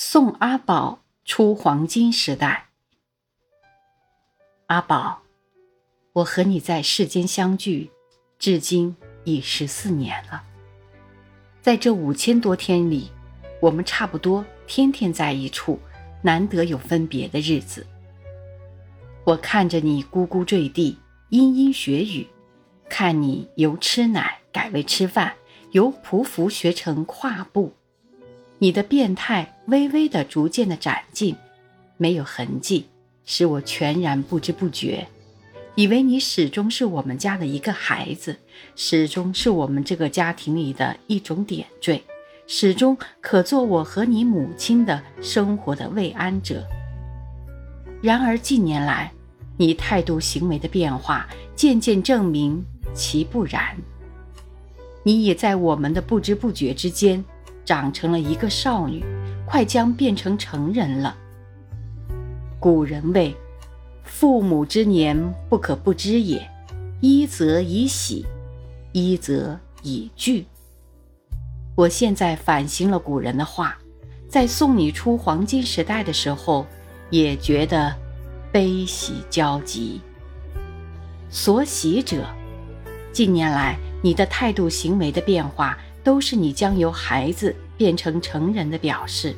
送阿宝出黄金时代。阿宝，我和你在世间相聚，至今已十四年了。在这五千多天里，我们差不多天天在一处，难得有分别的日子。我看着你咕咕坠地，嘤嘤学语，看你由吃奶改为吃饭，由匍匐学成跨步。你的变态微微的、逐渐的展进，没有痕迹，使我全然不知不觉，以为你始终是我们家的一个孩子，始终是我们这个家庭里的一种点缀，始终可做我和你母亲的生活的慰安者。然而近年来，你态度行为的变化，渐渐证明其不然。你也在我们的不知不觉之间。长成了一个少女，快将变成成人了。古人谓：“父母之年，不可不知也。一则以喜，一则以惧。”我现在反省了古人的话，在送你出黄金时代的时候，也觉得悲喜交集。所喜者，近年来你的态度行为的变化。都是你将由孩子变成成人的表示。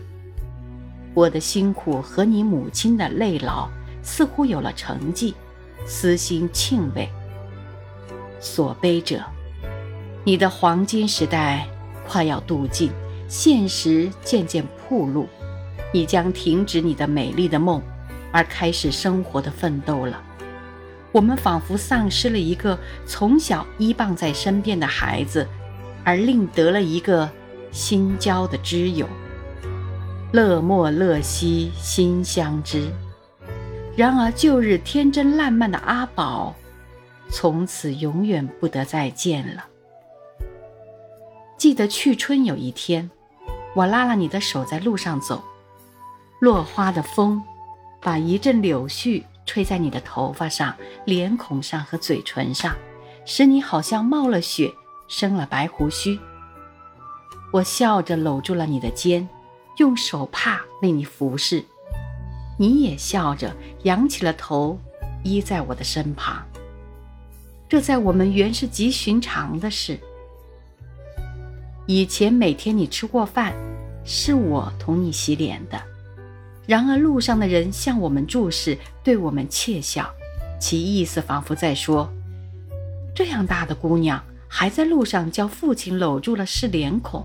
我的辛苦和你母亲的累劳似乎有了成绩，私心庆慰。所悲者，你的黄金时代快要度尽，现实渐渐铺路，你将停止你的美丽的梦，而开始生活的奋斗了。我们仿佛丧失了一个从小依傍在身边的孩子。而另得了一个新交的知友，乐莫乐兮心相知。然而旧日天真烂漫的阿宝，从此永远不得再见了。记得去春有一天，我拉了你的手在路上走，落花的风，把一阵柳絮吹在你的头发上、脸孔上和嘴唇上，使你好像冒了雪。生了白胡须，我笑着搂住了你的肩，用手帕为你服侍，你也笑着仰起了头，依在我的身旁。这在我们原是极寻常的事。以前每天你吃过饭，是我同你洗脸的，然而路上的人向我们注视，对我们窃笑，其意思仿佛在说：这样大的姑娘。还在路上，叫父亲搂住了是脸孔。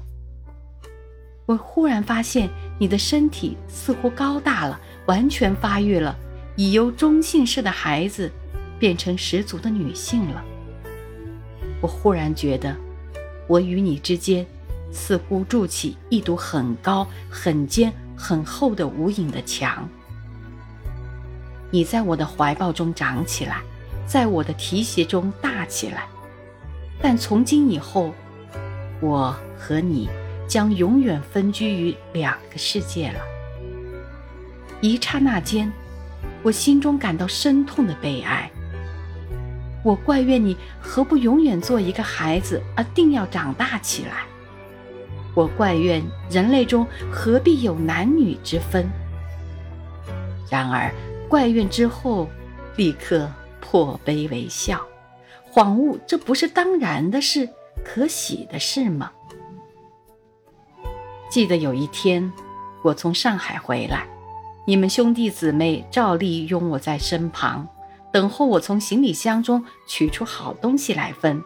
我忽然发现你的身体似乎高大了，完全发育了，已由中性式的孩子变成十足的女性了。我忽然觉得，我与你之间似乎筑起一堵很高、很尖、很厚的无影的墙。你在我的怀抱中长起来，在我的提携中大起来。但从今以后，我和你将永远分居于两个世界了。一刹那间，我心中感到深痛的悲哀。我怪怨你何不永远做一个孩子，而定要长大起来？我怪怨人类中何必有男女之分？然而，怪怨之后，立刻破悲为笑。恍悟，这不是当然的事，可喜的事吗？记得有一天，我从上海回来，你们兄弟姊妹照例拥我在身旁，等候我从行李箱中取出好东西来分。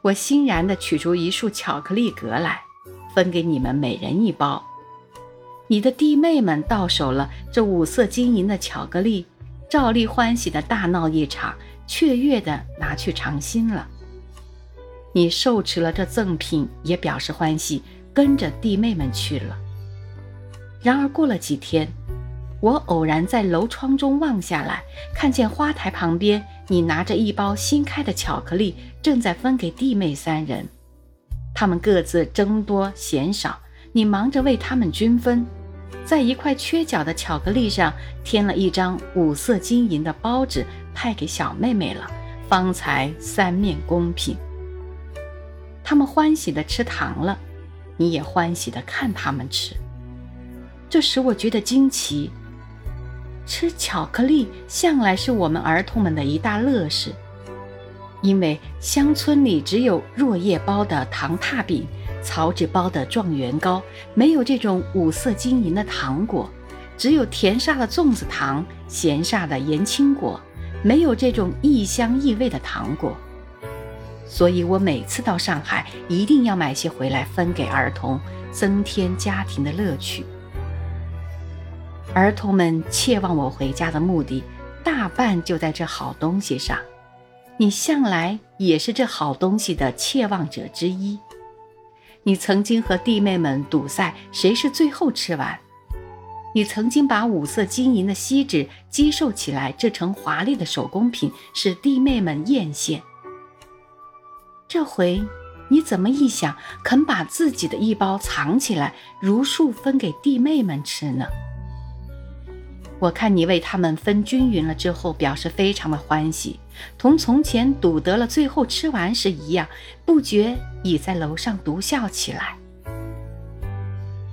我欣然地取出一束巧克力格来，分给你们每人一包。你的弟妹们到手了这五色金银的巧克力，照例欢喜地大闹一场。雀跃地拿去尝新了。你受持了这赠品，也表示欢喜，跟着弟妹们去了。然而过了几天，我偶然在楼窗中望下来，看见花台旁边，你拿着一包新开的巧克力，正在分给弟妹三人。他们各自争多嫌少，你忙着为他们均分，在一块缺角的巧克力上添了一张五色金银的包纸。派给小妹妹了，方才三面公平。他们欢喜的吃糖了，你也欢喜的看他们吃。这使我觉得惊奇。吃巧克力向来是我们儿童们的一大乐事，因为乡村里只有若叶包的糖踏饼、草纸包的状元糕，没有这种五色晶莹的糖果；只有甜煞的粽子糖、咸煞的盐青果，没有这种异香异味的糖果。所以我每次到上海，一定要买些回来分给儿童，增添家庭的乐趣。儿童们切望我回家的目的，大半就在这好东西上。你向来也是这好东西的切望者之一。你曾经和弟妹们赌赛，谁是最后吃完？你曾经把五色金银的锡纸接受起来，制成华丽的手工品，使弟妹们艳羡。这回你怎么一想，肯把自己的一包藏起来，如数分给弟妹们吃呢？我看你为他们分均匀了之后，表示非常的欢喜，同从前赌得了最后吃完时一样，不觉已在楼上独笑起来。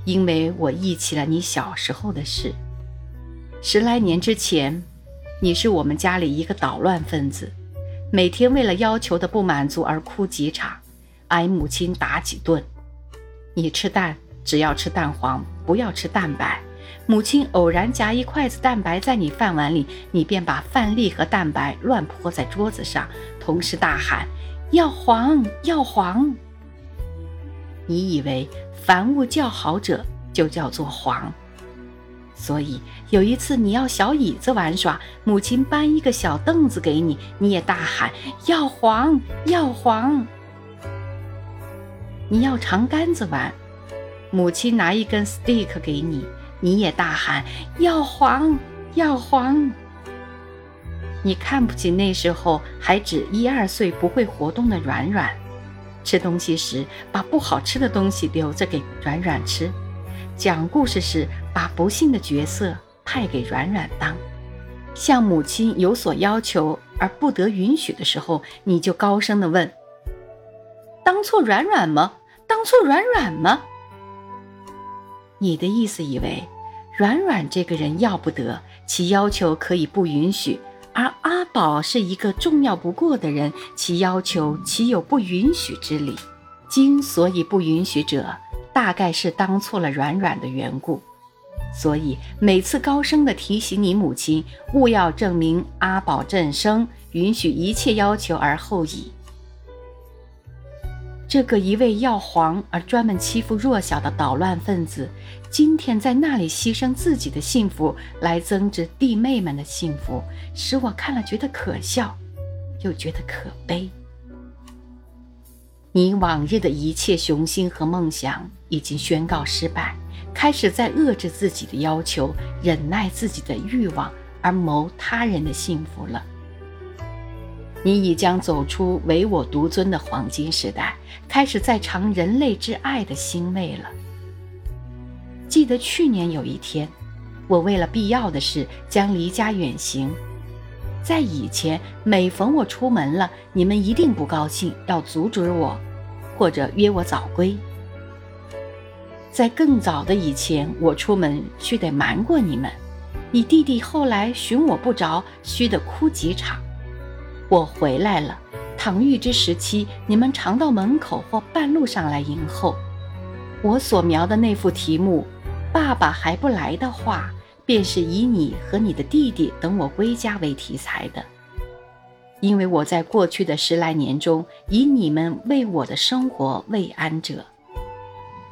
因为我忆起了你小时候的事，十来年之前，你是我们家里一个捣乱分子，每天为了要求的不满足而哭几场，挨母亲打几顿。你吃蛋只要吃蛋黄，不要吃蛋白。母亲偶然夹一筷子蛋白在你饭碗里，你便把饭粒和蛋白乱泼在桌子上，同时大喊：“要黄，要黄！”你以为凡物叫好者就叫做黄，所以有一次你要小椅子玩耍，母亲搬一个小凳子给你，你也大喊：“要黄，要黄！”你要长杆子玩，母亲拿一根 stick 给你。你也大喊要黄要黄！你看不起那时候还只一二岁不会活动的软软，吃东西时把不好吃的东西留着给软软吃，讲故事时把不幸的角色派给软软当，向母亲有所要求而不得允许的时候，你就高声的问：“当错软软吗？当错软软吗？”你的意思以为，软软这个人要不得，其要求可以不允许；而阿宝是一个重要不过的人，其要求岂有不允许之理？今所以不允许者，大概是当错了软软的缘故。所以每次高声的提醒你母亲，勿要证明阿宝正生，允许一切要求而后已。这个一味要黄而专门欺负弱小的捣乱分子，今天在那里牺牲自己的幸福来增值弟妹们的幸福，使我看了觉得可笑，又觉得可悲。你往日的一切雄心和梦想已经宣告失败，开始在遏制自己的要求，忍耐自己的欲望，而谋他人的幸福了。你已将走出唯我独尊的黄金时代，开始在尝人类之爱的欣慰了。记得去年有一天，我为了必要的事将离家远行。在以前，每逢我出门了，你们一定不高兴，要阻止我，或者约我早归。在更早的以前，我出门须得瞒过你们。你弟弟后来寻我不着，须得哭几场。我回来了，躺浴之时期，你们常到门口或半路上来迎候。我所描的那幅题目“爸爸还不来”的话，便是以你和你的弟弟等我归家为题材的。因为我在过去的十来年中，以你们为我的生活慰安者，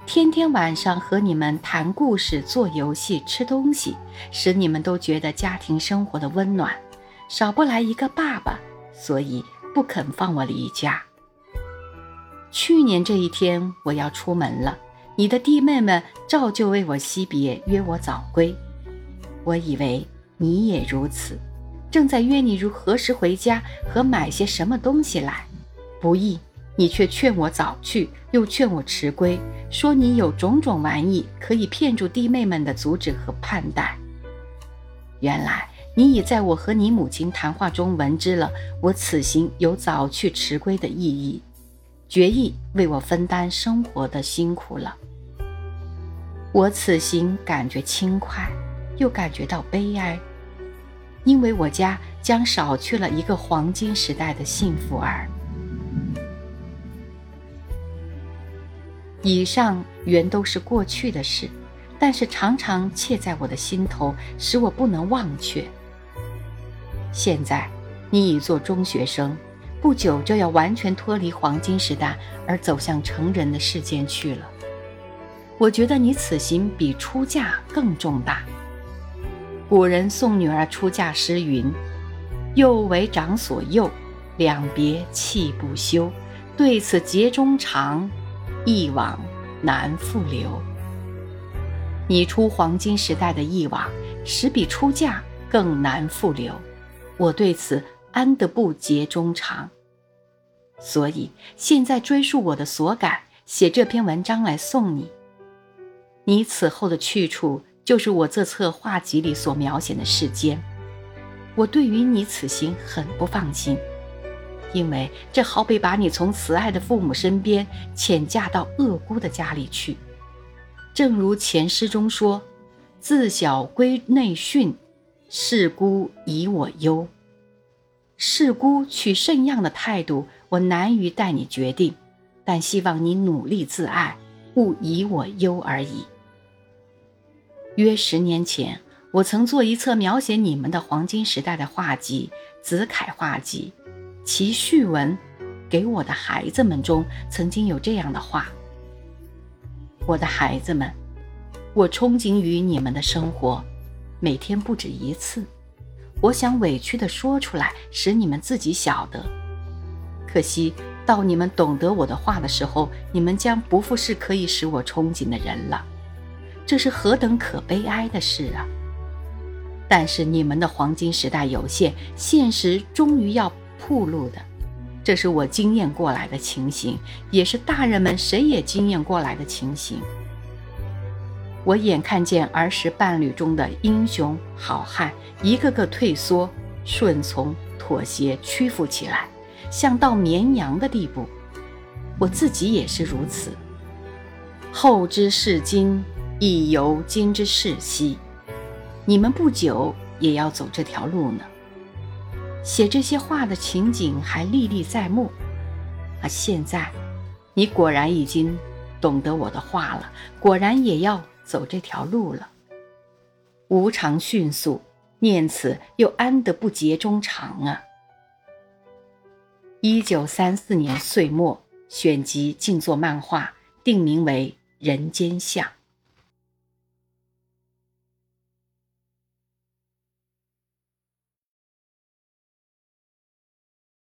天天晚上和你们谈故事、做游戏、吃东西，使你们都觉得家庭生活的温暖，少不来一个爸爸。所以不肯放我离家。去年这一天我要出门了，你的弟妹们照旧为我惜别，约我早归。我以为你也如此，正在约你如何时回家和买些什么东西来。不易，你却劝我早去，又劝我迟归，说你有种种玩意可以骗住弟妹们的阻止和盼待。原来。你已在我和你母亲谈话中闻知了我此行有早去迟归的意义，决意为我分担生活的辛苦了。我此行感觉轻快，又感觉到悲哀，因为我家将少去了一个黄金时代的幸福儿。以上原都是过去的事，但是常常切在我的心头，使我不能忘却。现在，你已做中学生，不久就要完全脱离黄金时代，而走向成人的世间去了。我觉得你此行比出嫁更重大。古人送女儿出嫁诗云：“幼为长所幼，两别泣不休。对此结衷肠。”一往难复留。你出黄金时代的一往，实比出嫁更难复留。我对此安得不结衷肠？所以现在追溯我的所感，写这篇文章来送你。你此后的去处，就是我这册画集里所描写的世间。我对于你此行很不放心。因为这好比把你从慈爱的父母身边遣嫁到恶姑的家里去，正如前诗中说：“自小归内训，事姑以我忧。”事姑取甚样的态度，我难于待你决定，但希望你努力自爱，勿以我忧而已。约十年前，我曾做一册描写你们的黄金时代的画集《子恺画集》。其序文，给我的孩子们中曾经有这样的话：“我的孩子们，我憧憬于你们的生活，每天不止一次。我想委屈地说出来，使你们自己晓得。可惜到你们懂得我的话的时候，你们将不复是可以使我憧憬的人了。这是何等可悲哀的事啊！但是你们的黄金时代有限，现实终于要。”铺路的，这是我经验过来的情形，也是大人们谁也经验过来的情形。我眼看见儿时伴侣中的英雄好汉，一个个退缩、顺从、妥协、屈服起来，像到绵羊的地步。我自己也是如此。后之视今，亦犹今之视昔。你们不久也要走这条路呢。写这些话的情景还历历在目，而现在，你果然已经懂得我的话了，果然也要走这条路了。无常迅速，念此又安得不结衷肠啊？一九三四年岁末，选集静坐漫画，定名为《人间相》。